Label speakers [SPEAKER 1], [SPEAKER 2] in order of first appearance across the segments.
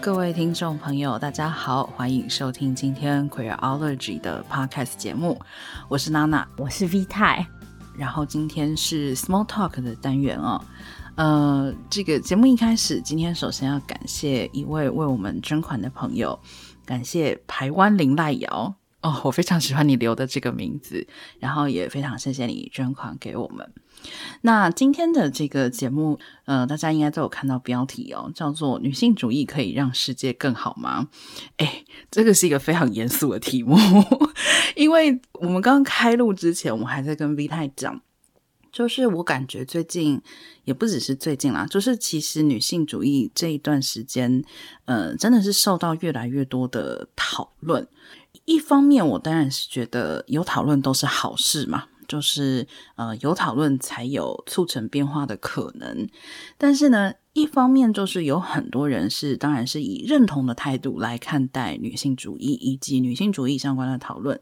[SPEAKER 1] 各位听众朋友，大家好，欢迎收听今天 Queerology 的 Podcast 节目，我是娜娜，
[SPEAKER 2] 我是 V 太，
[SPEAKER 1] 然后今天是 Small Talk 的单元哦。呃，这个节目一开始，今天首先要感谢一位为我们捐款的朋友，感谢台湾林赖瑶哦，我非常喜欢你留的这个名字，然后也非常谢谢你捐款给我们。那今天的这个节目，呃，大家应该都有看到标题哦，叫做“女性主义可以让世界更好吗？”哎，这个是一个非常严肃的题目，因为我们刚刚开录之前，我们还在跟 V 太讲。就是我感觉最近也不只是最近啦，就是其实女性主义这一段时间，呃，真的是受到越来越多的讨论。一方面，我当然是觉得有讨论都是好事嘛，就是呃有讨论才有促成变化的可能。但是呢，一方面就是有很多人是当然是以认同的态度来看待女性主义以及女性主义相关的讨论。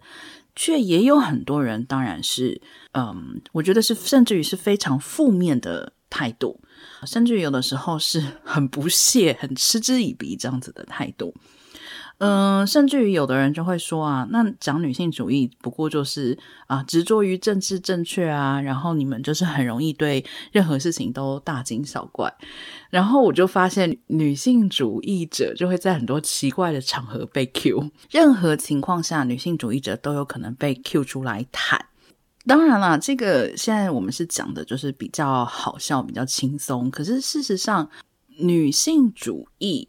[SPEAKER 1] 却也有很多人，当然是，嗯，我觉得是甚至于是非常负面的态度，甚至于有的时候是很不屑、很嗤之以鼻这样子的态度。嗯，甚至于有的人就会说啊，那讲女性主义不过就是啊，执着于政治正确啊，然后你们就是很容易对任何事情都大惊小怪。然后我就发现，女性主义者就会在很多奇怪的场合被 Q，任何情况下，女性主义者都有可能被 Q 出来谈。当然啦，这个现在我们是讲的就是比较好笑、比较轻松，可是事实上，女性主义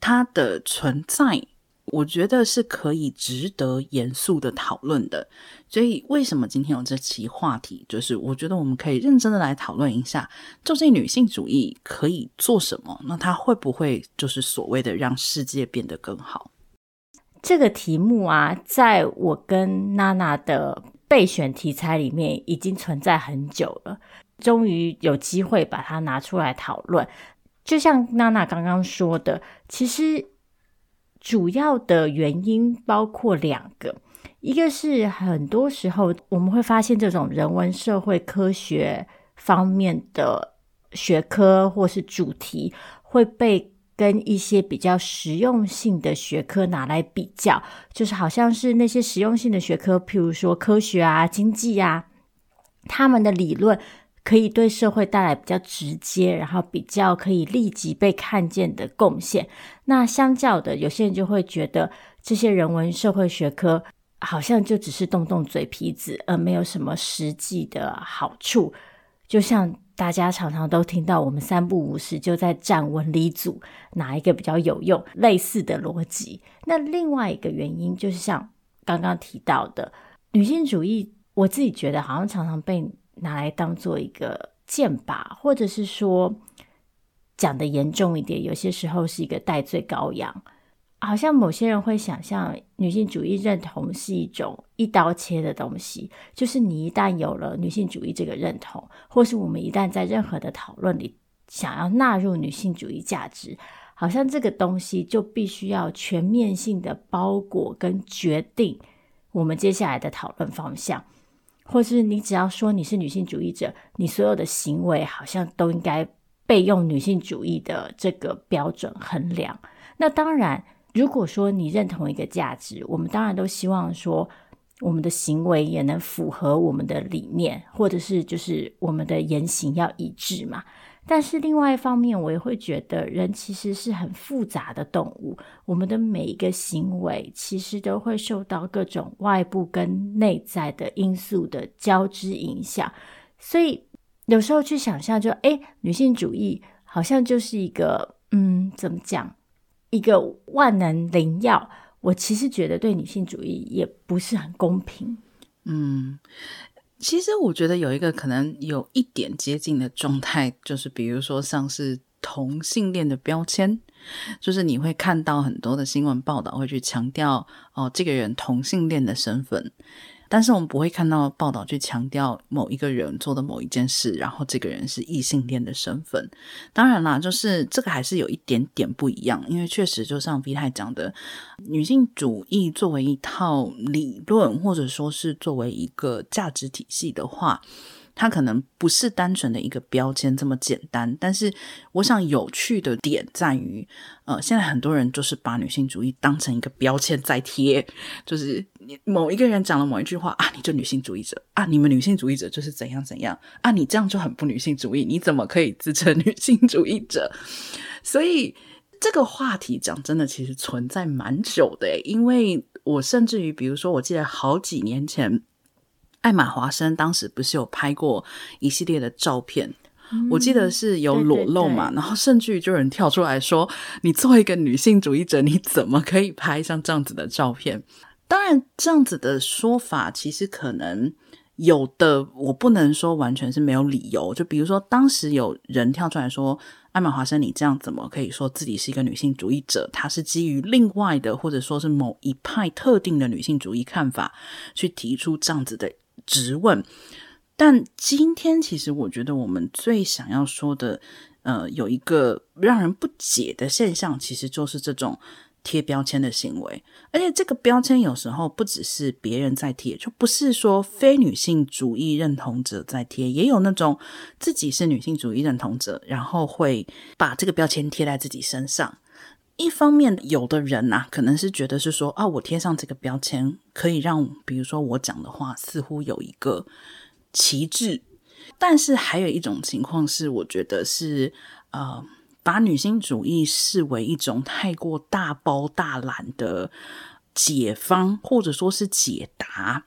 [SPEAKER 1] 它的存在。我觉得是可以值得严肃的讨论的，所以为什么今天有这期话题？就是我觉得我们可以认真的来讨论一下，究竟女性主义可以做什么？那它会不会就是所谓的让世界变得更好？
[SPEAKER 2] 这个题目啊，在我跟娜娜的备选题材里面已经存在很久了，终于有机会把它拿出来讨论。就像娜娜刚刚说的，其实。主要的原因包括两个，一个是很多时候我们会发现这种人文社会科学方面的学科或是主题会被跟一些比较实用性的学科拿来比较，就是好像是那些实用性的学科，譬如说科学啊、经济啊，他们的理论。可以对社会带来比较直接，然后比较可以立即被看见的贡献。那相较的，有些人就会觉得这些人文社会学科好像就只是动动嘴皮子，而没有什么实际的好处。就像大家常常都听到，我们三不五时就在战文理组哪一个比较有用，类似的逻辑。那另外一个原因就是像刚刚提到的女性主义，我自己觉得好像常常被。拿来当做一个剑靶，或者是说讲得严重一点，有些时候是一个代罪羔羊。好像某些人会想象女性主义认同是一种一刀切的东西，就是你一旦有了女性主义这个认同，或是我们一旦在任何的讨论里想要纳入女性主义价值，好像这个东西就必须要全面性的包裹跟决定我们接下来的讨论方向。或是你只要说你是女性主义者，你所有的行为好像都应该被用女性主义的这个标准衡量。那当然，如果说你认同一个价值，我们当然都希望说我们的行为也能符合我们的理念，或者是就是我们的言行要一致嘛。但是另外一方面，我也会觉得人其实是很复杂的动物，我们的每一个行为其实都会受到各种外部跟内在的因素的交织影响，所以有时候去想象就，就诶，女性主义好像就是一个，嗯，怎么讲，一个万能灵药。我其实觉得对女性主义也不是很公平，
[SPEAKER 1] 嗯。其实我觉得有一个可能有一点接近的状态，就是比如说像是同性恋的标签，就是你会看到很多的新闻报道会去强调哦，这个人同性恋的身份。但是我们不会看到报道去强调某一个人做的某一件事，然后这个人是异性恋的身份。当然啦，就是这个还是有一点点不一样，因为确实就像 V 太讲的，女性主义作为一套理论，或者说是作为一个价值体系的话，它可能不是单纯的一个标签这么简单。但是，我想有趣的点在于，呃，现在很多人就是把女性主义当成一个标签在贴，就是你某一个人讲了某一句话啊，你就女性主义者啊，你们女性主义者就是怎样怎样啊，你这样就很不女性主义，你怎么可以自称女性主义者？所以这个话题讲真的，其实存在蛮久的，因为我甚至于，比如说，我记得好几年前。艾玛华生当时不是有拍过一系列的照片，嗯、我记得是有裸露嘛，对对对，然后甚至于就有人跳出来说：“你作为一个女性主义者，你怎么可以拍像这样子的照片？”当然，这样子的说法其实可能有的，我不能说完全是没有理由。就比如说，当时有人跳出来说：“艾玛华生，你这样怎么可以说自己是一个女性主义者？”他是基于另外的，或者说是某一派特定的女性主义看法去提出这样子的。质问，但今天其实我觉得我们最想要说的，呃，有一个让人不解的现象，其实就是这种贴标签的行为。而且这个标签有时候不只是别人在贴，就不是说非女性主义认同者在贴，也有那种自己是女性主义认同者，然后会把这个标签贴在自己身上。一方面，有的人呐、可能是觉得是说啊，我贴上这个标签，可以让比如说我讲的话似乎有一个旗帜。但是还有一种情况是，我觉得是呃，把女性主义视为一种太过大包大揽的解方，或者说是解答。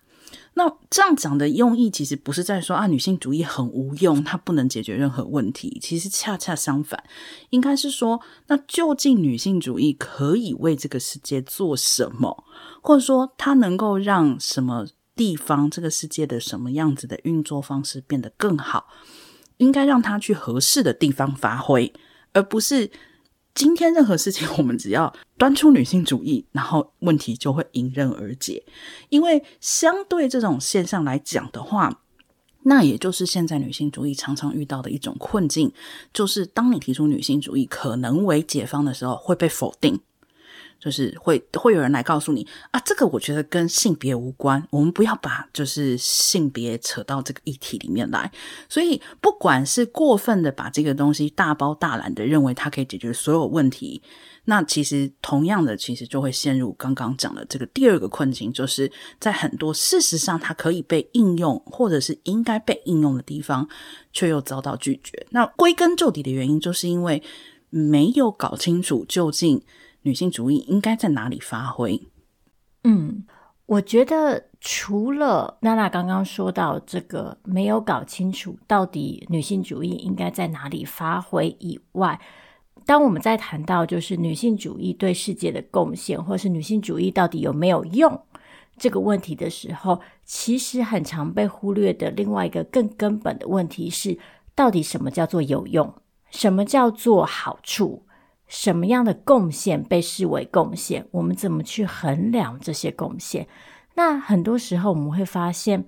[SPEAKER 1] 那这样讲的用意，其实不是在说啊，女性主义很无用，它不能解决任何问题。其实恰恰相反，应该是说，那究竟女性主义可以为这个世界做什么，或者说它能够让什么地方、这个世界的什么样子的运作方式变得更好？应该让它去合适的地方发挥，而不是。今天任何事情，我们只要端出女性主义，然后问题就会迎刃而解。因为相对这种现象来讲的话，那也就是现在女性主义常常遇到的一种困境，就是当你提出女性主义可能为解方的时候，会被否定。就是会会有人来告诉你啊，这个我觉得跟性别无关，我们不要把就是性别扯到这个议题里面来。所以不管是过分的把这个东西大包大揽的认为它可以解决所有问题，那其实同样的，其实就会陷入刚刚讲的这个第二个困境，就是在很多事实上它可以被应用或者是应该被应用的地方，却又遭到拒绝。那归根究底的原因，就是因为没有搞清楚究竟。女性主义应该在哪里发挥？
[SPEAKER 2] 嗯，我觉得除了娜娜刚刚说到这个没有搞清楚到底女性主义应该在哪里发挥以外，当我们在谈到就是女性主义对世界的贡献，或是女性主义到底有没有用这个问题的时候，其实很常被忽略的另外一个更根本的问题是，到底什么叫做有用？什么叫做好处？什么样的贡献被视为贡献？我们怎么去衡量这些贡献？那很多时候我们会发现，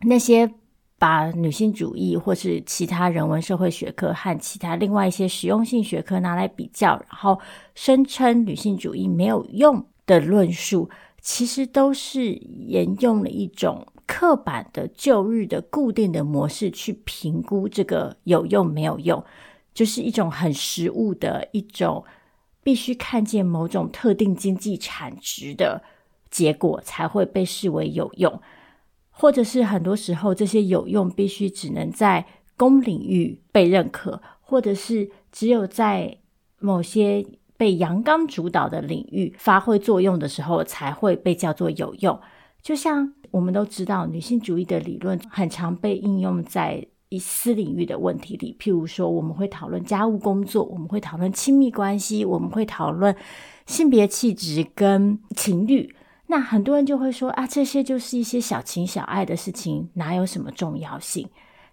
[SPEAKER 2] 那些把女性主义或是其他人文社会学科和其他另外一些实用性学科拿来比较，然后声称女性主义没有用的论述，其实都是沿用了一种刻板的旧日的固定的模式去评估这个有用没有用。就是一种很实物的一种，必须看见某种特定经济产值的结果才会被视为有用，或者是很多时候这些有用必须只能在公领域被认可，或者是只有在某些被阳刚主导的领域发挥作用的时候才会被叫做有用。就像我们都知道，女性主义的理论很常被应用在。以私领域的问题里，譬如说，我们会讨论家务工作，我们会讨论亲密关系，我们会讨论性别气质跟情欲。那很多人就会说啊，这些就是一些小情小爱的事情，哪有什么重要性？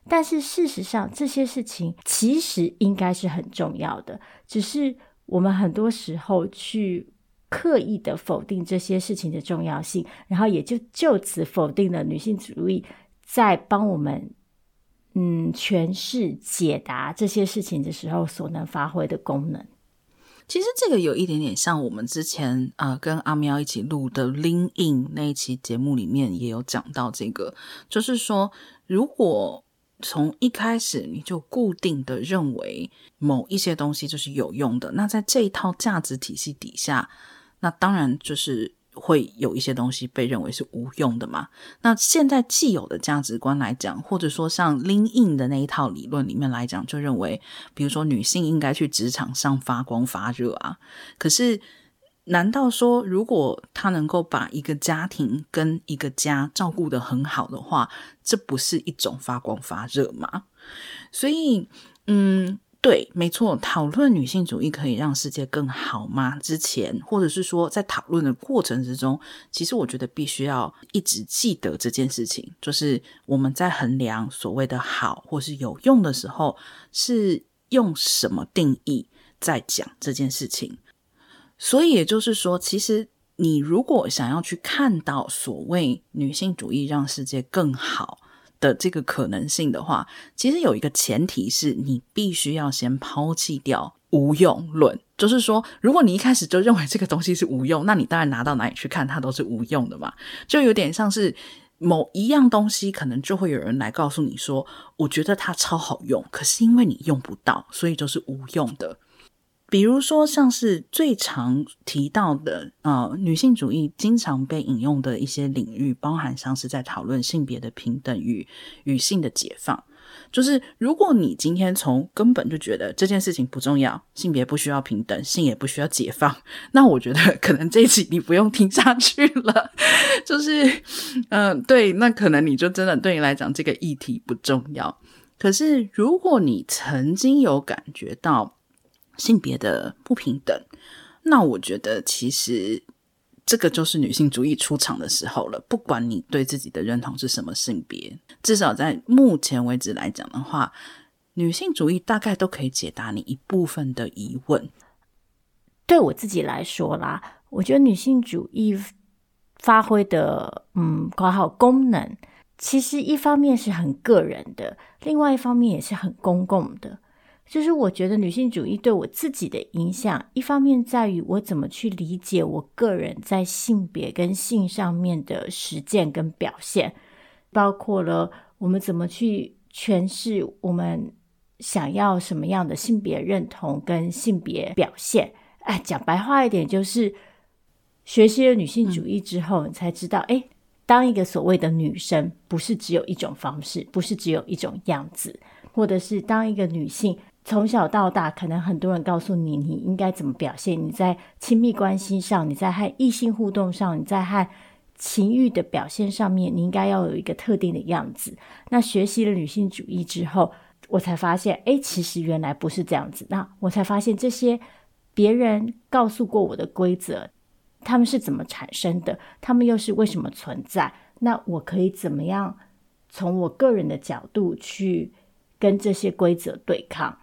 [SPEAKER 2] 但是事实上，这些事情其实应该是很重要的，只是我们很多时候去刻意的否定这些事情的重要性，然后也就就此否定了女性主义在帮我们。嗯，诠释、解答这些事情的时候所能发挥的功能，
[SPEAKER 1] 其实这个有一点点像我们之前啊、跟阿喵一起录的《Lean In》那一期节目里面也有讲到这个，就是说，如果从一开始你就固定的认为某一些东西就是有用的，那在这一套价值体系底下，那当然就是会有一些东西被认为是无用的嘛。那现在既有的价值观来讲，或者说像 Lean In 的那一套理论里面来讲，就认为，比如说女性应该去职场上发光发热啊，可是。难道说，如果他能够把一个家庭跟一个家照顾得很好的话，这不是一种发光发热吗？所以，嗯，对，没错，讨论女性主义可以让世界更好吗？之前，或者是说在讨论的过程之中，其实我觉得必须要一直记得这件事情，就是我们在衡量所谓的好或是有用的时候，是用什么定义在讲这件事情。所以也就是说，其实你如果想要去看到所谓女性主义让世界更好的这个可能性的话，其实有一个前提是你必须要先抛弃掉无用论。就是说，如果你一开始就认为这个东西是无用，那你当然拿到哪里去看它都是无用的嘛。就有点像是某一样东西，可能就会有人来告诉你说：“我觉得它超好用，可是因为你用不到，所以就是无用的。”比如说，像是最常提到的，呃，女性主义经常被引用的一些领域，包含像是在讨论性别的平等与与性的解放。就是如果你今天从根本就觉得这件事情不重要，性别不需要平等，性也不需要解放，那我觉得可能这一集你不用听下去了。就是，嗯、对，那可能你就真的对你来讲这个议题不重要。可是如果你曾经有感觉到，性别的不平等，那我觉得其实这个就是女性主义出场的时候了。不管你对自己的认同是什么性别，至少在目前为止来讲的话，女性主义大概都可以解答你一部分的疑问。
[SPEAKER 2] 对我自己来说啦，我觉得女性主义发挥的嗯，括号功能，其实一方面是很个人的，另外一方面也是很公共的。就是我觉得女性主义对我自己的影响，一方面在于我怎么去理解我个人在性别跟性上面的实践跟表现，包括了我们怎么去诠释我们想要什么样的性别认同跟性别表现。哎，讲白话一点，就是学习了女性主义之后，你才知道，哎，当一个所谓的女生，不是只有一种方式，不是只有一种样子，或者是当一个女性。从小到大，可能很多人告诉你，你应该怎么表现。你在亲密关系上，你在和异性互动上，你在和情欲的表现上面，你应该要有一个特定的样子。那学习了女性主义之后，我才发现，诶，其实原来不是这样子。那我才发现，这些别人告诉过我的规则，他们是怎么产生的？他们又是为什么存在？那我可以怎么样从我个人的角度去跟这些规则对抗？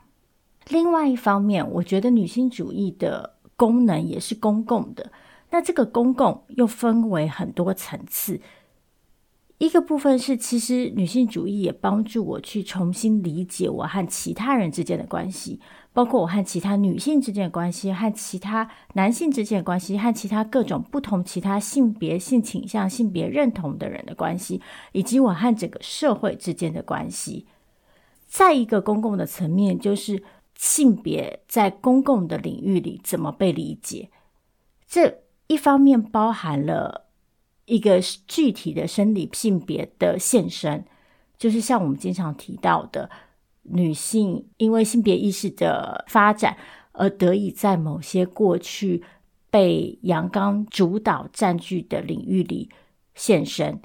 [SPEAKER 2] 另外一方面，我觉得女性主义的功能也是公共的。那这个公共又分为很多层次。一个部分是，其实女性主义也帮助我去重新理解我和其他人之间的关系，包括我和其他女性之间的关系，和其他男性之间的关系，和其他各种不同其他性别、性倾向、性别认同的人的关系，以及我和整个社会之间的关系。再一个公共的层面就是。性别在公共的领域里怎么被理解？这一方面包含了一个具体的生理性别的现身，就是像我们经常提到的，女性因为性别意识的发展而得以在某些过去被阳刚主导占据的领域里现身。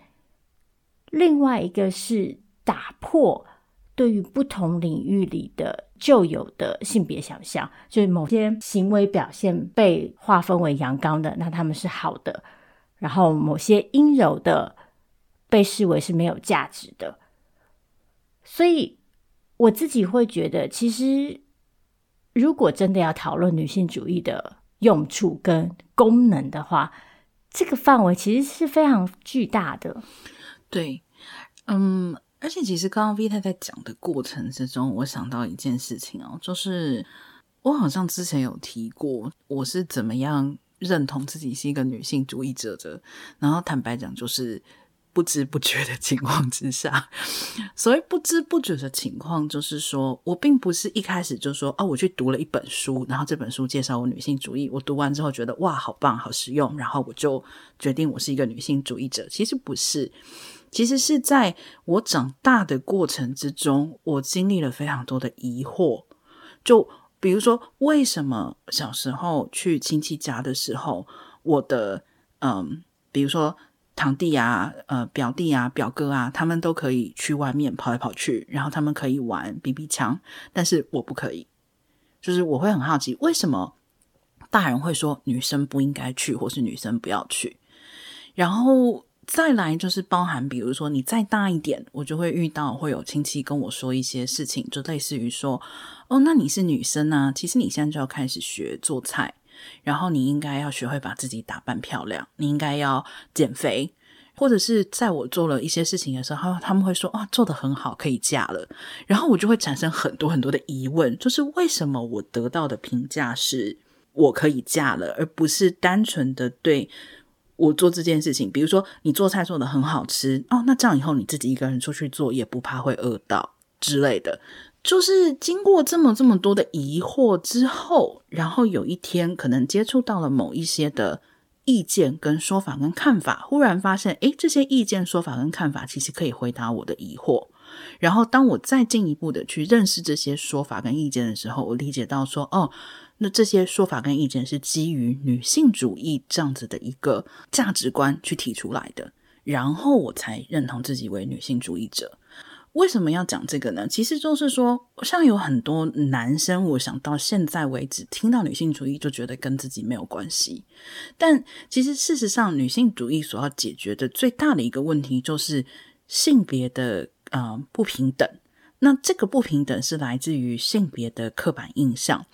[SPEAKER 2] 另外一个是打破对于不同领域里的。旧有的性别想象，就是某些行为表现被划分为阳刚的，那他们是好的；然后某些阴柔的被视为是没有价值的。所以我自己会觉得，其实如果真的要讨论女性主义的用处跟功能的话，这个范围其实是非常巨大的。
[SPEAKER 1] 对，嗯。而且，其实刚刚 V 太在讲的过程之中，我想到一件事情哦，就是我好像之前有提过，我是怎么样认同自己是一个女性主义者的。然后坦白讲，就是不知不觉的情况之下。所谓不知不觉的情况，就是说我并不是一开始就说哦，我去读了一本书，然后这本书介绍我女性主义，我读完之后觉得哇，好棒，好实用，然后我就决定我是一个女性主义者。其实不是，其实是在我长大的过程之中，我经历了非常多的疑惑，就。比如说，为什么小时候去亲戚家的时候，我的嗯，比如说堂弟啊、呃表弟啊、表哥啊，他们都可以去外面跑来跑去，然后他们可以玩 BB 枪，但是我不可以。就是我会很好奇，为什么大人会说女生不应该去，或是女生不要去？然后再来就是包含，比如说你再大一点，我就会遇到会有亲戚跟我说一些事情，就类似于说。哦，那你是女生啊？其实你现在就要开始学做菜，然后你应该要学会把自己打扮漂亮，你应该要减肥，或者是在我做了一些事情的时候，他们会说啊，做得很好，可以嫁了。然后我就会产生很多很多的疑问，就是为什么我得到的评价是我可以嫁了，而不是单纯的对我做这件事情，比如说你做菜做得很好吃哦，那这样以后你自己一个人出去做也不怕会饿到之类的。就是经过这么这么多的疑惑之后，然后有一天可能接触到了某一些的意见跟说法跟看法，忽然发现，诶，这些意见说法跟看法其实可以回答我的疑惑。然后当我再进一步的去认识这些说法跟意见的时候，我理解到说，哦，那这些说法跟意见是基于女性主义这样子的一个价值观去提出来的，然后我才认同自己为女性主义者。为什么要讲这个呢？其实就是说，像有很多男生，我想到现在为止听到女性主义就觉得跟自己没有关系。但其实事实上，女性主义所要解决的最大的一个问题就是性别的呃不平等。那这个不平等是来自于性别的刻板印象。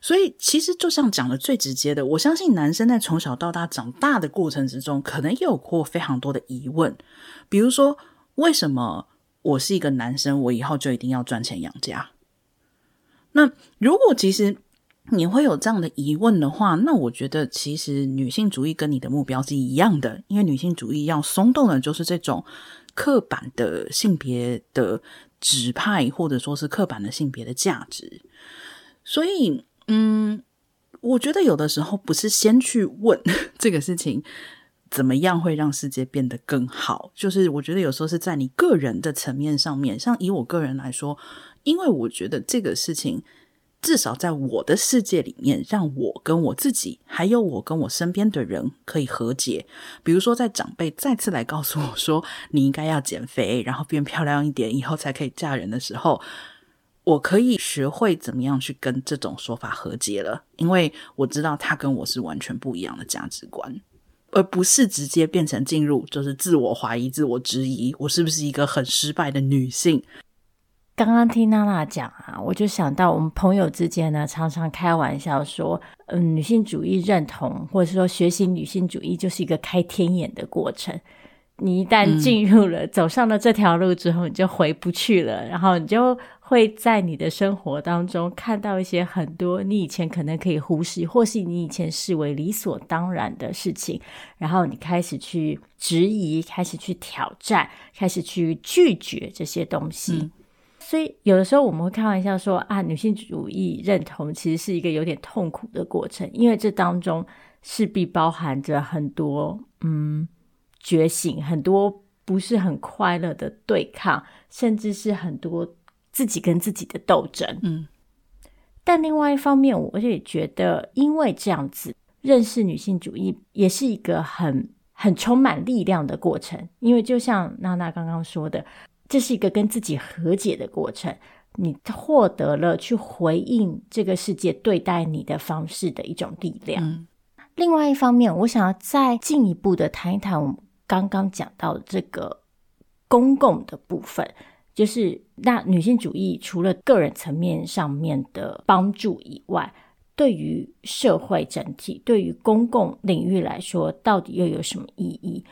[SPEAKER 1] 所以其实就像讲的最直接的，我相信男生在从小到大长大的过程之中，可能也有过非常多的疑问，比如说为什么？我是一个男生，我以后就一定要赚钱养家。那如果其实你会有这样的疑问的话，那我觉得其实女性主义跟你的目标是一样的，因为女性主义要松动的就是这种刻板的性别的指派，或者说是刻板的性别的价值。所以，嗯，我觉得有的时候不是先去问 这个事情。怎么样会让世界变得更好？就是我觉得有时候是在你个人的层面上面，像以我个人来说，因为我觉得这个事情至少在我的世界里面，让我跟我自己，还有我跟我身边的人可以和解。比如说，在长辈再次来告诉我说你应该要减肥，然后变漂亮一点，以后才可以嫁人的时候，我可以学会怎么样去跟这种说法和解了，因为我知道他跟我是完全不一样的价值观。而不是直接变成进入，就是自我怀疑、自我质疑，我是不是一个很失败的女性？
[SPEAKER 2] 刚刚听娜娜讲啊，我就想到我们朋友之间呢，常常开玩笑说，嗯，女性主义认同或者说学习女性主义就是一个开天眼的过程。你一旦进入了、嗯、走上了这条路之后，你就回不去了，然后你就。会在你的生活当中看到一些很多你以前可能可以忽视，或是你以前视为理所当然的事情，然后你开始去质疑，开始去挑战，开始去拒绝这些东西。嗯。所以有的时候我们会开玩笑说啊，女性主义认同其实是一个有点痛苦的过程，因为这当中势必包含着很多嗯觉醒，很多不是很快乐的对抗，甚至是很多。自己跟自己的斗争，嗯，但另外一方面，我也觉得，因为这样子认识女性主义，也是一个很很充满力量的过程。因为就像娜娜刚刚说的，这是一个跟自己和解的过程，你获得了去回应这个世界对待你的方式的一种力量。嗯，另外一方面，我想要再进一步的谈一谈我们刚刚讲到的这个公共的部分。就是那女性主义除了个人层面上面的帮助以外，对于社会整体、对于公共领域来说，到底又有什么意义？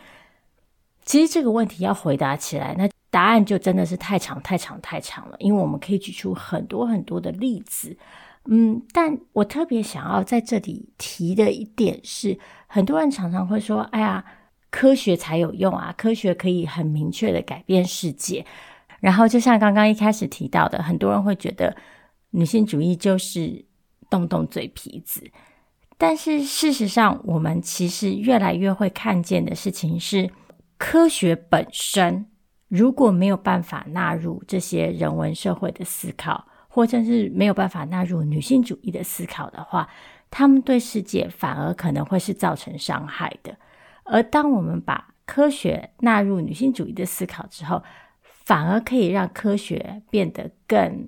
[SPEAKER 2] 其实这个问题要回答起来，那答案就真的是太长、太长、太长了。因为我们可以举出很多很多的例子，嗯，但我特别想要在这里提的一点是，很多人常常会说：“哎呀。”科学才有用啊，科学可以很明确的改变世界。然后就像刚刚一开始提到的，很多人会觉得女性主义就是动动嘴皮子，但是事实上，我们其实越来越会看见的事情是，科学本身如果没有办法纳入这些人文社会的思考，或者是没有办法纳入女性主义的思考的话，他们对世界反而可能会是造成伤害的。而当我们把科学纳入女性主义的思考之后，反而可以让科学变得更，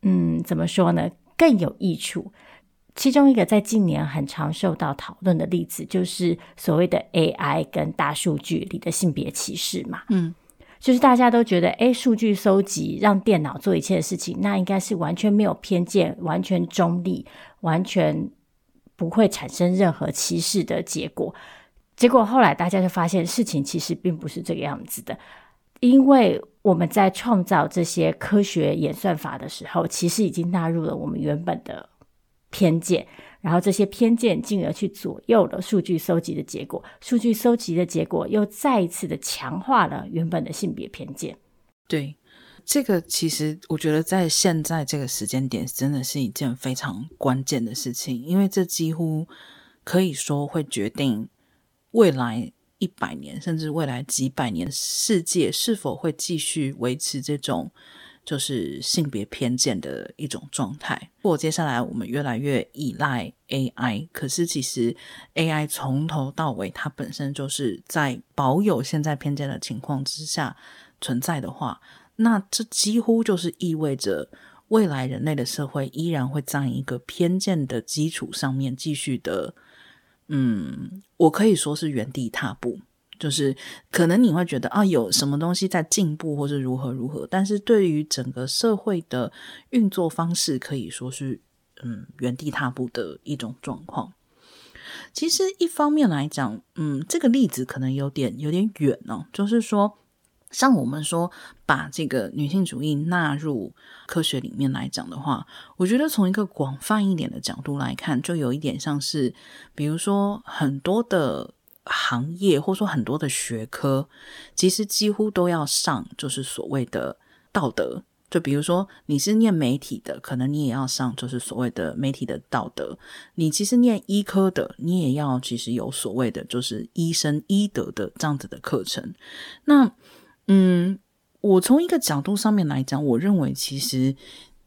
[SPEAKER 2] 嗯，怎么说呢？更有益处。其中一个在近年很常受到讨论的例子，就是所谓的 AI 跟大数据里的性别歧视嘛。嗯，就是大家都觉得，诶，数据搜集让电脑做一切的事情，那应该是完全没有偏见、完全中立、完全不会产生任何歧视的结果。结果后来大家就发现，事情其实并不是这个样子的。因为我们在创造这些科学演算法的时候，其实已经纳入了我们原本的偏见，然后这些偏见进而去左右了数据收集的结果，数据收集的结果又再一次的强化了原本的性别偏见。
[SPEAKER 1] 对，这个其实我觉得在现在这个时间点，真的是一件非常关键的事情，因为这几乎可以说会决定未来。一百年甚至未来几百年，世界是否会继续维持这种就是性别偏见的一种状态？如果接下来我们越来越依赖 AI，可是其实 AI 从头到尾它本身就是在保有现在偏见的情况之下存在的话，那这几乎就是意味着未来人类的社会依然会在一个偏见的基础上面继续的。嗯，我可以说是原地踏步，就是可能你会觉得啊，有什么东西在进步，或是如何如何，但是对于整个社会的运作方式，可以说是嗯原地踏步的一种状况。其实一方面来讲，嗯，这个例子可能有点有点远哦，就是说。像我们说把这个女性主义纳入科学里面来讲的话，我觉得从一个广泛一点的角度来看，就有一点像是，比如说很多的行业或者说很多的学科，其实几乎都要上，就是所谓的道德。就比如说你是念媒体的，可能你也要上，就是所谓的媒体的道德。你其实念医科的，你也要其实有所谓的，就是医生医德的这样子的课程。那嗯，我从一个角度上面来讲，我认为其实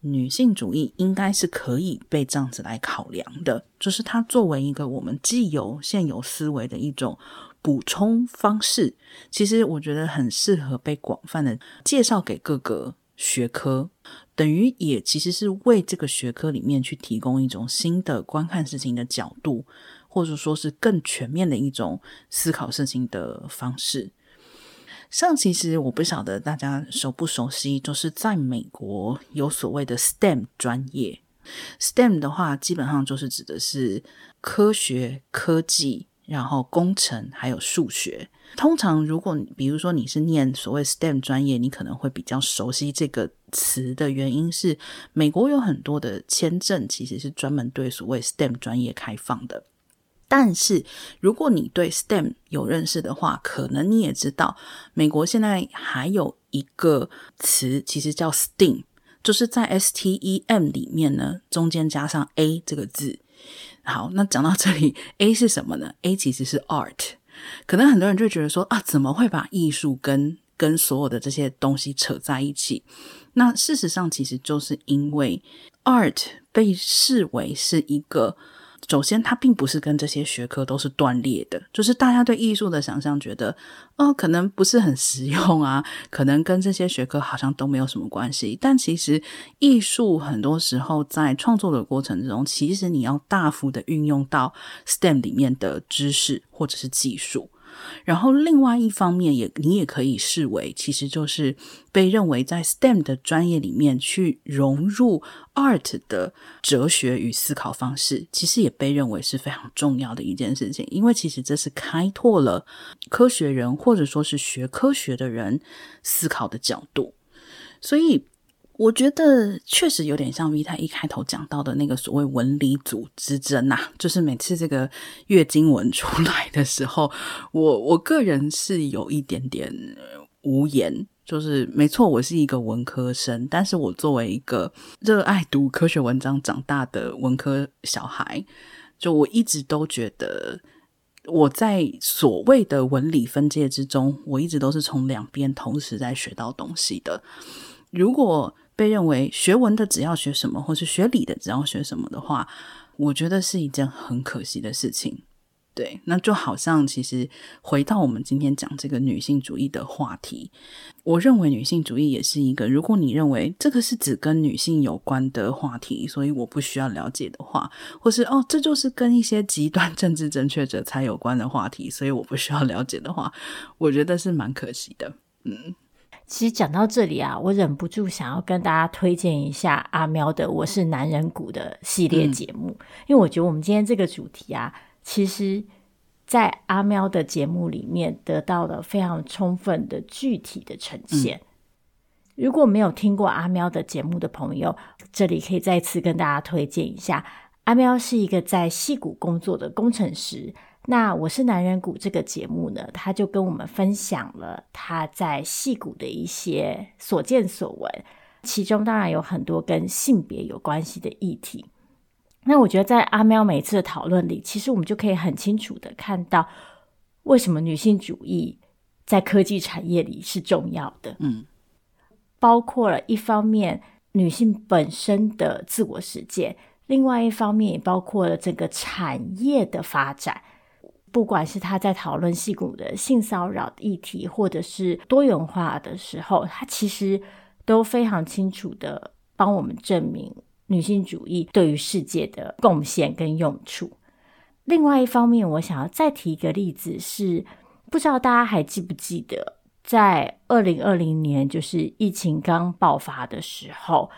[SPEAKER 1] 女性主义应该是可以被这样子来考量的，就是它作为一个我们既有现有思维的一种补充方式，其实我觉得很适合被广泛的介绍给各个学科，等于也其实是为这个学科里面去提供一种新的观看事情的角度，或者说是更全面的一种思考事情的方式。像其实我不晓得大家熟不熟悉，就是在美国有所谓的 STEM 专业。STEM 的话，基本上就是指的是科学、科技，然后工程还有数学。通常，如果比如说你是念所谓 STEM 专业，你可能会比较熟悉这个词的原因是，美国有很多的签证其实是专门对所谓 STEM 专业开放的。但是，如果你对 STEM 有认识的话，可能你也知道，美国现在还有一个词，其实叫 STEAM，就是在 STEM 里面呢，中间加上 A 这个字。好，那讲到这里，A 是什么呢？A 其实是 Art。可能很多人就觉得说啊，怎么会把艺术跟跟所有的这些东西扯在一起？那事实上，其实就是因为 Art 被视为是一个。首先，它并不是跟这些学科都是断裂的，就是大家对艺术的想象，觉得哦，可能不是很实用啊，可能跟这些学科好像都没有什么关系。但其实，艺术很多时候在创作的过程之中，其实你要大幅的运用到 STEM 里面的知识或者是技术。然后，另外一方面也，你也可以视为，其实就是被认为在 STEM 的专业里面去融入 art 的哲学与思考方式，其实也被认为是非常重要的一件事情，因为其实这是开拓了科学人或者说是学科学的人思考的角度。所以，我觉得确实有点像 V 太一开头讲到的那个所谓文理组之争呐，就是每次这个月经文出来的时候，我我个人是有一点点无言。就是没错，我是一个文科生，但是我作为一个热爱读科学文章长大的文科小孩，就我一直都觉得我在所谓的文理分界之中，我一直都是从两边同时在学到东西的。如果被认为学文的只要学什么，或是学理的只要学什么的话，我觉得是一件很可惜的事情。对，那就好像其实回到我们今天讲这个女性主义的话题，我认为女性主义也是一个，如果你认为这个是只跟女性有关的话题，所以我不需要了解的话，或是哦，这就是跟一些极端政治正确者才有关的话题，所以我不需要了解的话，我觉得是蛮可惜的。嗯，
[SPEAKER 2] 其实讲到这里啊，我忍不住想要跟大家推荐一下阿喵的《我是男人骨》的系列节目，嗯，因为我觉得我们今天这个主题啊。其实，在阿喵的节目里面得到了非常充分的具体的呈现。嗯。如果没有听过阿喵的节目的朋友，这里可以再次跟大家推荐一下。阿喵是一个在戏谷工作的工程师。那我是男人骨这个节目呢，他就跟我们分享了他在戏谷的一些所见所闻，其中当然有很多跟性别有关系的议题。那我觉得，在阿喵每次的讨论里，其实我们就可以很清楚的看到，为什么女性主义在科技产业里是重要的。嗯，包括了一方面女性本身的自我实践，另外一方面也包括了整个产业的发展。不管是他在讨论戏骨的性骚扰议题，或者是多元化的时候，他其实都非常清楚的帮我们证明。女性主义对于世界的贡献跟用处。另外一方面，我想要再提一个例子是，不知道大家还记不记得，在二零二零年，就是疫情刚爆发的时候，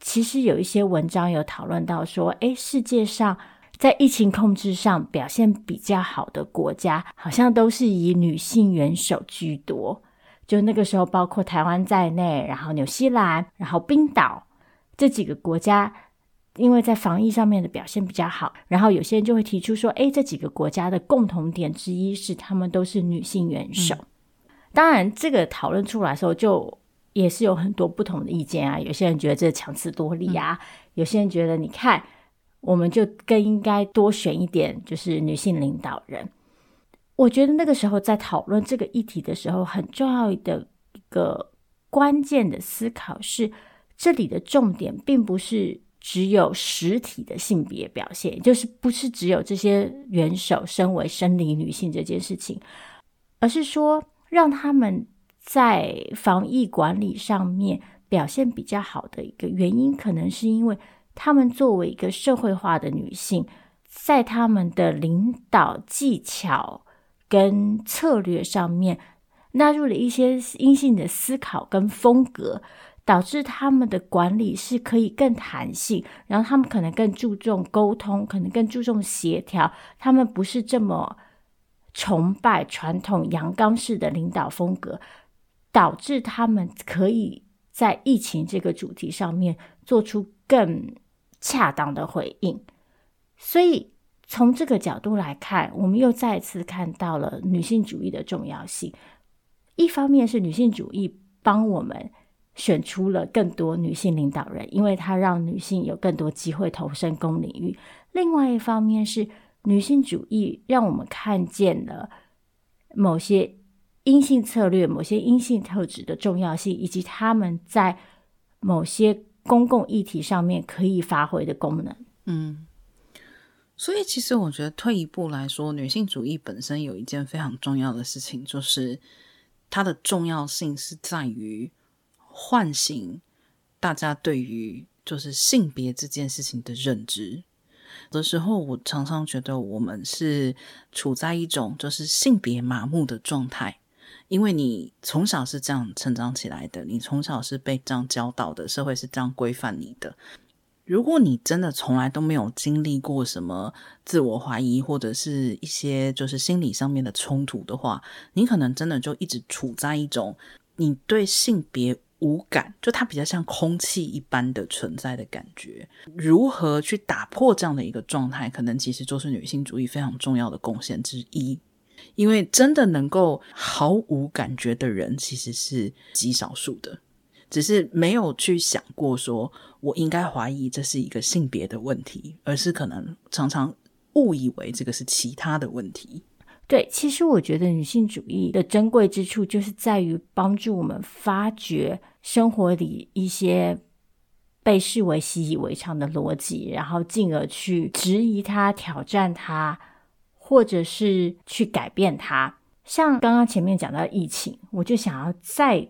[SPEAKER 2] 其实有一些文章有讨论到说，诶，世界上在疫情控制上表现比较好的国家，好像都是以女性元首居多。就那个时候，包括台湾在内，然后纽西兰，然后冰岛。这几个国家因为在防疫上面的表现比较好，然后有些人就会提出说：“诶，这几个国家的共同点之一是他们都是女性元首。嗯”当然，这个讨论出来的时候，就也是有很多不同的意见啊。有些人觉得这强词夺理啊，嗯、有些人觉得你看，我们就更应该多选一点就是女性领导人。我觉得那个时候在讨论这个议题的时候，很重要的一个关键的思考是。这里的重点并不是只有实体的性别表现，就是不是只有这些元首身为生理女性这件事情，而是说让他们在防疫管理上面表现比较好的一个原因，可能是因为他们作为一个社会化的女性，在他们的领导技巧跟策略上面纳入了一些阴性的思考跟风格。导致他们的管理是可以更弹性，然后他们可能更注重沟通，可能更注重协调。他们不是这么崇拜传统阳刚式的领导风格，导致他们可以在疫情这个主题上面做出更恰当的回应。所以从这个角度来看，我们又再次看到了女性主义的重要性。一方面是女性主义帮我们。选出了更多女性领导人，因为她让女性有更多机会投身公领域。另外一方面是女性主义让我们看见了某些阴性策略、某些阴性特质的重要性，以及他们在某些公共议题上面可以发挥的功能。
[SPEAKER 1] 嗯，所以其实我觉得退一步来说，女性主义本身有一件非常重要的事情，就是它的重要性是在于。唤醒大家对于就是性别这件事情的认知。有的时候，我常常觉得我们是处在一种就是性别麻木的状态，因为你从小是这样成长起来的，你从小是被这样教导的，社会是这样规范你的。如果你真的从来都没有经历过什么自我怀疑或者是一些就是心理上面的冲突的话，你可能真的就一直处在一种你对性别。无感，就它比较像空气一般的存在的感觉。如何去打破这样的一个状态，可能其实就是女性主义非常重要的贡献之一。因为真的能够毫无感觉的人，其实是极少数的，只是没有去想过说我应该怀疑这是一个性别的问题，而是可能常常误以为这个是其他的问题。
[SPEAKER 2] 对，其实我觉得女性主义的珍贵之处，就是在于帮助我们发掘生活里一些被视为习以为常的逻辑，然后进而去质疑它、挑战它。或者是去改变它，像刚刚前面讲到疫情，我就想要再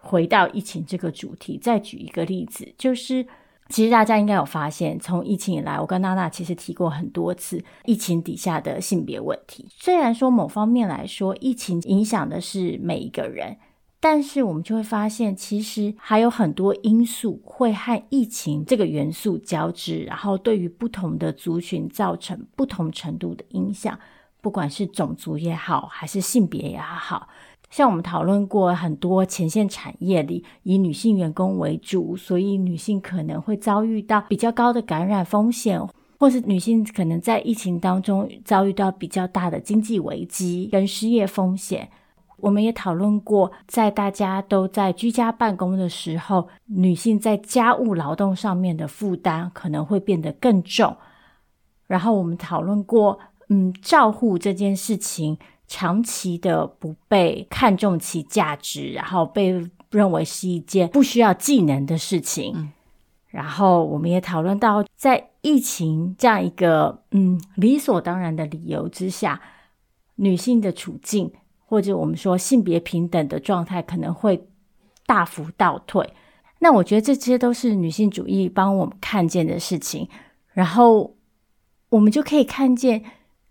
[SPEAKER 2] 回到疫情这个主题，再举一个例子，就是其实大家应该有发现，从疫情以来，我跟娜娜其实提过很多次疫情底下的性别问题。虽然说某方面来说，疫情影响的是每一个人。但是我们就会发现，其实还有很多因素会和疫情这个元素交织，然后对于不同的族群造成不同程度的影响，不管是种族也好，还是性别也好。像我们讨论过很多前线产业里以女性员工为主，所以女性可能会遭遇到比较高的感染风险，或是女性可能在疫情当中遭遇到比较大的经济危机跟失业风险。我们也讨论过，在大家都在居家办公的时候，女性在家务劳动上面的负担可能会变得更重。然后我们讨论过，嗯，照护这件事情长期的不被看重其价值，然后被认为是一件不需要技能的事情。嗯。然后我们也讨论到，在疫情这样一个嗯理所当然的理由之下，女性的处境。或者我们说性别平等的状态可能会大幅倒退，那我觉得这些都是女性主义帮我们看见的事情，然后我们就可以看见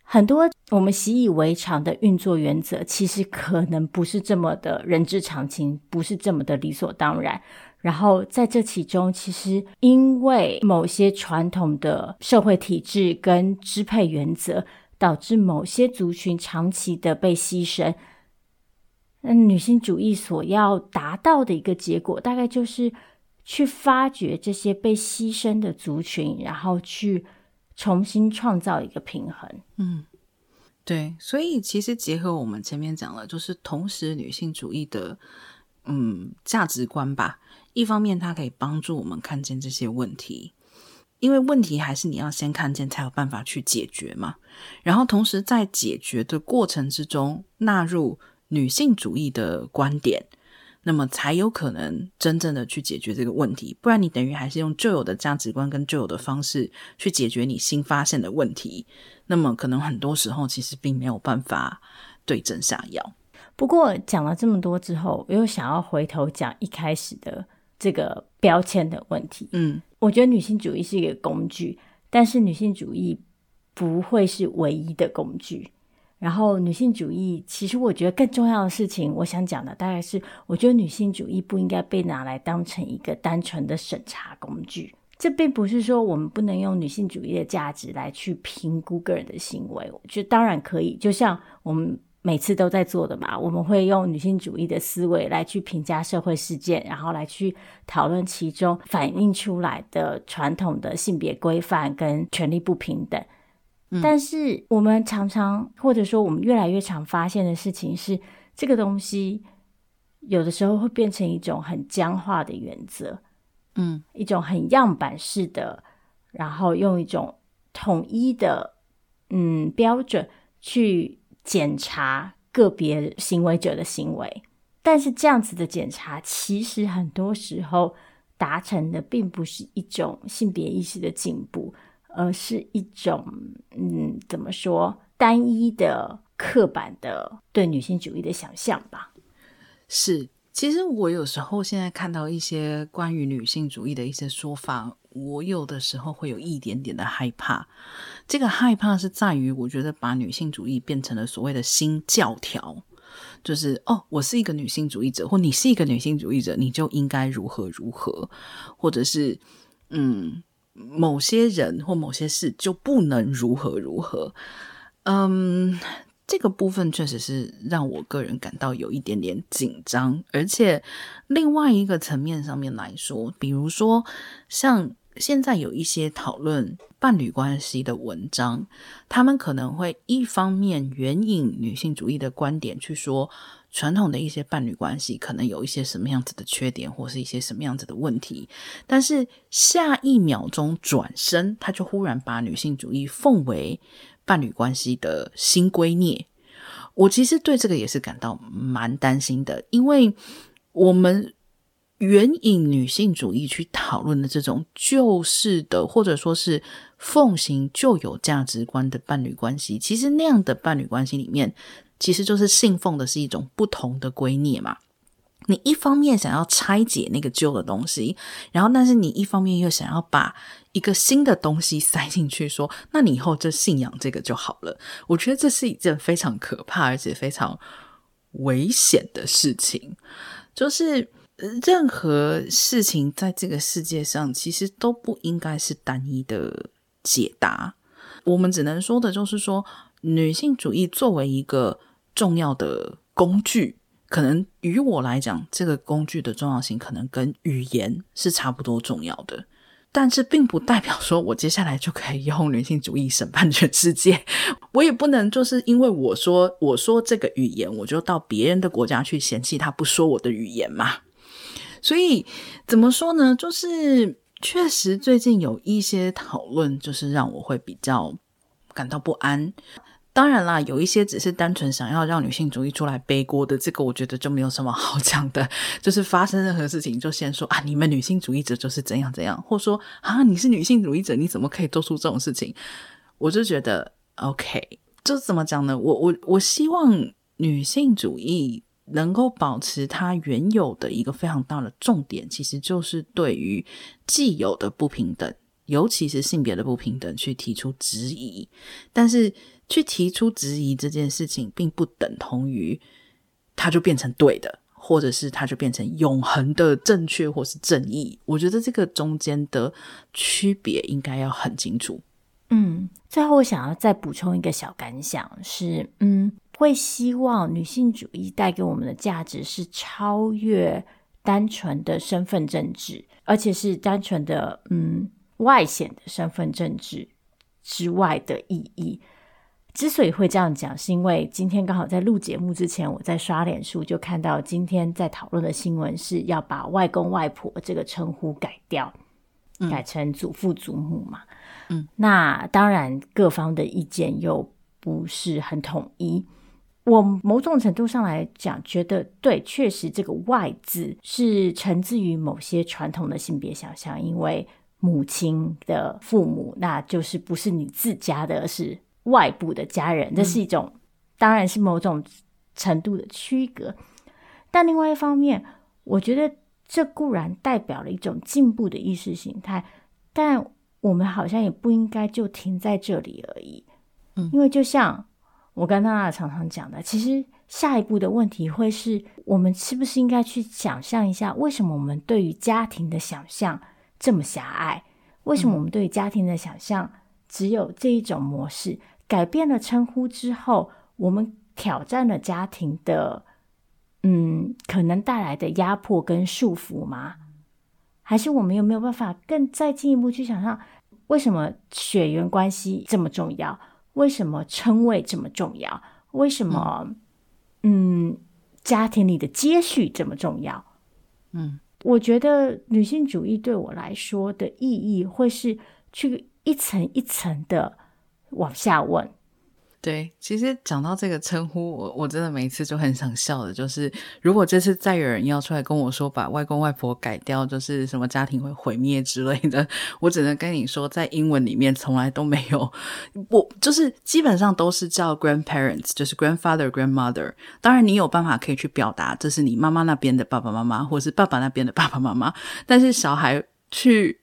[SPEAKER 2] 很多我们习以为常的运作原则，其实可能不是这么的人之常情，不是这么的理所当然。然后在这其中，其实因为某些传统的社会体制跟支配原则，导致某些族群长期的被牺牲。那女性主义所要达到的一个结果，大概就是去发掘这些被牺牲的族群，然后去重新创造一个平衡。
[SPEAKER 1] 嗯，对。所以其实结合我们前面讲了，就是同时女性主义的嗯价值观吧。一方面，它可以帮助我们看见这些问题，因为问题还是你要先看见，才有办法去解决嘛。然后同时在解决的过程之中纳入。女性主义的观点，那么才有可能真正的去解决这个问题。不然，你等于还是用旧有的价值观跟旧有的方式去解决你新发现的问题。那么，可能很多时候其实并没有办法对症下药。
[SPEAKER 2] 不过，讲了这么多之后，我又想要回头讲一开始的这个标签的问题。嗯，我觉得女性主义是一个工具，但是女性主义不会是唯一的工具。然后，女性主义其实我觉得更重要的事情，我想讲的大概是，我觉得女性主义不应该被拿来当成一个单纯的审查工具。这并不是说我们不能用女性主义的价值来去评估个人的行为，我觉得当然可以。就像我们每次都在做的嘛，我们会用女性主义的思维来去评价社会事件，然后来去讨论其中反映出来的传统的性别规范跟权力不平等。但是我们常常，或者说我们越来越常发现的事情是，这个东西有的时候会变成一种很僵化的原则，嗯，一种很样板式的，然后用一种统一的嗯标准去检查个别行为者的行为。但是这样子的检查，其实很多时候达成的并不是一种性别意识的进步。而是一种，嗯，怎么说，单一的、刻板的对女性主义的想象吧。
[SPEAKER 1] 是，其实我有时候现在看到一些关于女性主义的一些说法，我有的时候会有一点点的害怕。这个害怕是在于，我觉得把女性主义变成了所谓的新教条，就是哦，我是一个女性主义者，或你是一个女性主义者，你就应该如何如何，或者是嗯。某些人或某些事就不能如何如何，嗯，这个部分确实是让我个人感到有一点点紧张，而且另外一个层面上面来说，比如说像现在有一些讨论伴侣关系的文章，他们可能会一方面援引女性主义的观点去说。传统的一些伴侣关系可能有一些什么样子的缺点，或是一些什么样子的问题，但是下一秒钟转身，他就忽然把女性主义奉为伴侣关系的新圭臬。我其实对这个也是感到蛮担心的，因为我们援引女性主义去讨论的这种旧式的，或者说是奉行旧有价值观的伴侣关系，其实那样的伴侣关系里面。其实就是信奉的是一种不同的圭臬嘛。你一方面想要拆解那个旧的东西，然后但是你一方面又想要把一个新的东西塞进去，说那你以后就信仰这个就好了。我觉得这是一件非常可怕而且非常危险的事情。就是任何事情在这个世界上，其实都不应该是单一的解答。我们只能说的就是说，女性主义作为一个。重要的工具，可能于我来讲，这个工具的重要性可能跟语言是差不多重要的，但是并不代表说我接下来就可以用女性主义审判全世界。我也不能就是因为我说我说这个语言，我就到别人的国家去嫌弃他不说我的语言嘛。所以怎么说呢？就是确实最近有一些讨论，就是让我会比较感到不安。当然啦，有一些只是单纯想要让女性主义出来背锅的，这个我觉得就没有什么好讲的。就是发生任何事情，就先说啊，你们女性主义者就是怎样怎样，或说啊，你是女性主义者，你怎么可以做出这种事情？我就觉得 OK，就怎么讲呢？我我我希望女性主义能够保持它原有的一个非常大的重点，其实就是对于既有的不平等，尤其是性别的不平等，去提出质疑，但是。去提出质疑这件事情，并不等同于它就变成对的，或者是它就变成永恒的正确或是正义。我觉得这个中间的区别应该要很清楚。
[SPEAKER 2] 嗯，最后我想要再补充一个小感想是，嗯，会希望女性主义带给我们的价值是超越单纯的身份政治，而且是单纯的嗯外显的身份政治之外的意义。之所以会这样讲，是因为今天刚好在录节目之前，我在刷脸书就看到今天在讨论的新闻是要把外公外婆这个称呼改掉，嗯、改成祖父祖母嘛。嗯，那当然各方的意见又不是很统一。我某种程度上来讲，觉得对，确实这个“外”字是承自于某些传统的性别想象，因为母亲的父母，那就是不是你自家的，而是。外部的家人，这是一种，嗯、当然是某种程度的区隔。但另外一方面，我觉得这固然代表了一种进步的意识形态，但我们好像也不应该就停在这里而已。嗯，因为就像我跟娜娜常常讲的，其实下一步的问题会是我们是不是应该去想象一下，为什么我们对于家庭的想象这么狭隘？为什么我们对于家庭的想象只有这一种模式？改变了称呼之后，我们挑战了家庭的，嗯，可能带来的压迫跟束缚吗？还是我们有没有办法更再进一步去想象，为什么血缘关系这么重要？为什么称谓这么重要？为什么，嗯，家庭里的接续这么重要？嗯，我觉得女性主义对我来说的意义，会是去一层一层的。往下问，
[SPEAKER 1] 对，其实讲到这个称呼，我我真的每一次就很想笑的，就是如果这次再有人要出来跟我说把外公外婆改掉，就是什么家庭会毁灭之类的，我只能跟你说，在英文里面从来都没有，我就是基本上都是叫 grandparents，就是 grandfather grandmother。当然，你有办法可以去表达这是你妈妈那边的爸爸妈妈，或是爸爸那边的爸爸妈妈，但是小孩去。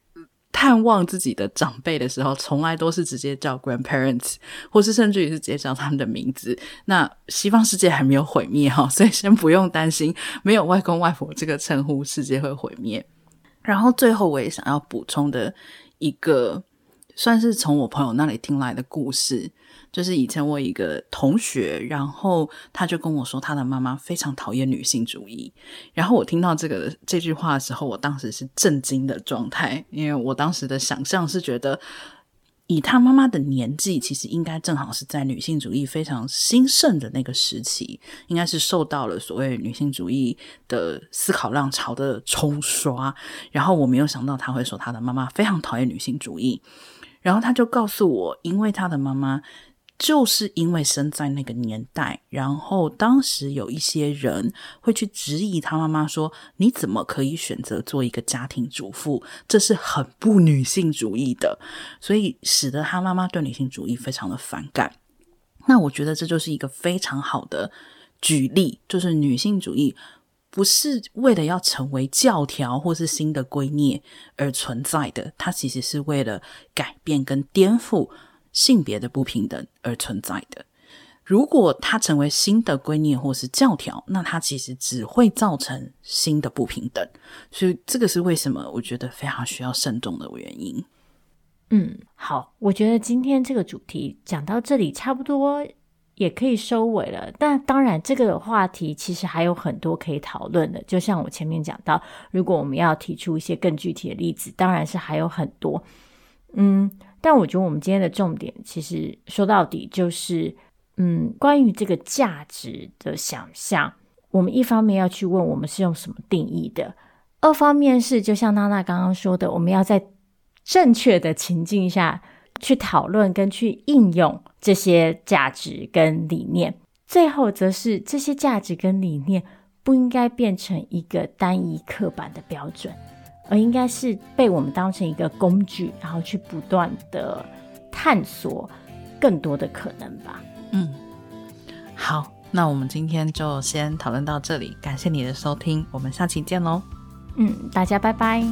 [SPEAKER 1] 探望自己的长辈的时候，从来都是直接叫 grandparents，或是甚至于是直接叫他们的名字。那西方世界还没有毁灭哈，所以先不用担心没有外公外婆这个称呼，世界会毁灭。然后最后我也想要补充的一个算是从我朋友那里听来的故事。就是以前我一个同学，然后他就跟我说，他的妈妈非常讨厌女性主义。然后我听到这个这句话的时候，我当时是震惊的状态，因为我当时的想象是觉得，以他妈妈的年纪，其实应该正好是在女性主义非常兴盛的那个时期，应该是受到了所谓女性主义的思考浪潮的冲刷。然后我没有想到他会说他的妈妈非常讨厌女性主义，然后他就告诉我，因为他的妈妈。就是因为生在那个年代，然后当时有一些人会去质疑他妈妈说：“你怎么可以选择做一个家庭主妇？这是很不女性主义的。”所以使得他妈妈对女性主义非常的反感。那我觉得这就是一个非常好的举例，就是女性主义不是为了要成为教条或是新的圭臬而存在的，它其实是为了改变跟颠覆。性别的不平等而存在的。如果它成为新的观念或是教条，那它其实只会造成新的不平等。所以，这个是为什么我觉得非常需要慎重的原因。
[SPEAKER 2] 嗯，好，我觉得今天这个主题讲到这里差不多也可以收尾了。但当然，这个话题其实还有很多可以讨论的。就像我前面讲到，如果我们要提出一些更具体的例子，当然是还有很多。嗯。但我觉得我们今天的重点，其实说到底就是，嗯，关于这个价值的想象。我们一方面要去问我们是用什么定义的，二方面是就像娜娜刚刚说的，我们要在正确的情境下去讨论跟去应用这些价值跟理念。最后，则是这些价值跟理念不应该变成一个单一刻板的标准。而应该是被我们当成一个工具，然后去不断的探索更多的可能吧。
[SPEAKER 1] 嗯，好，那我们今天就先讨论到这里，感谢你的收听，我们下期见喽。
[SPEAKER 2] 嗯，大家拜拜。